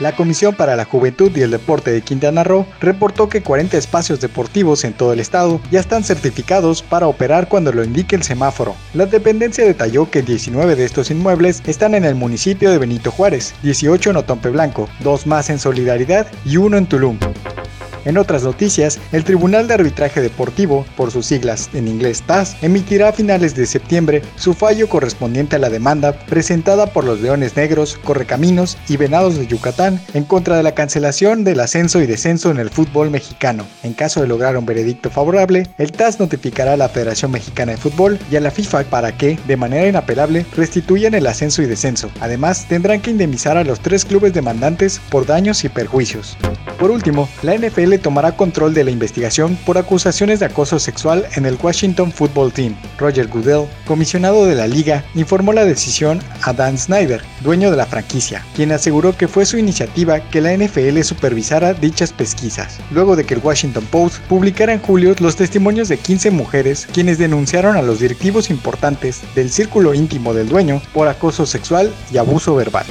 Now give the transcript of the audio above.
La Comisión para la Juventud y el Deporte de Quintana Roo reportó que 40 espacios deportivos en todo el estado ya están certificados para operar cuando lo indique el semáforo. La dependencia detalló que 19 de estos inmuebles están en el municipio de Benito Juárez, 18 en Otompe Blanco, dos más en Solidaridad y uno en Tulum. En otras noticias, el Tribunal de Arbitraje Deportivo, por sus siglas en inglés TAS, emitirá a finales de septiembre su fallo correspondiente a la demanda presentada por los Leones Negros, Correcaminos y Venados de Yucatán en contra de la cancelación del ascenso y descenso en el fútbol mexicano. En caso de lograr un veredicto favorable, el TAS notificará a la Federación Mexicana de Fútbol y a la FIFA para que, de manera inapelable, restituyan el ascenso y descenso. Además, tendrán que indemnizar a los tres clubes demandantes por daños y perjuicios. Por último, la NFL tomará control de la investigación por acusaciones de acoso sexual en el Washington Football Team. Roger Goodell, comisionado de la liga, informó la decisión a Dan Snyder, dueño de la franquicia, quien aseguró que fue su iniciativa que la NFL supervisara dichas pesquisas, luego de que el Washington Post publicara en julio los testimonios de 15 mujeres quienes denunciaron a los directivos importantes del círculo íntimo del dueño por acoso sexual y abuso verbal.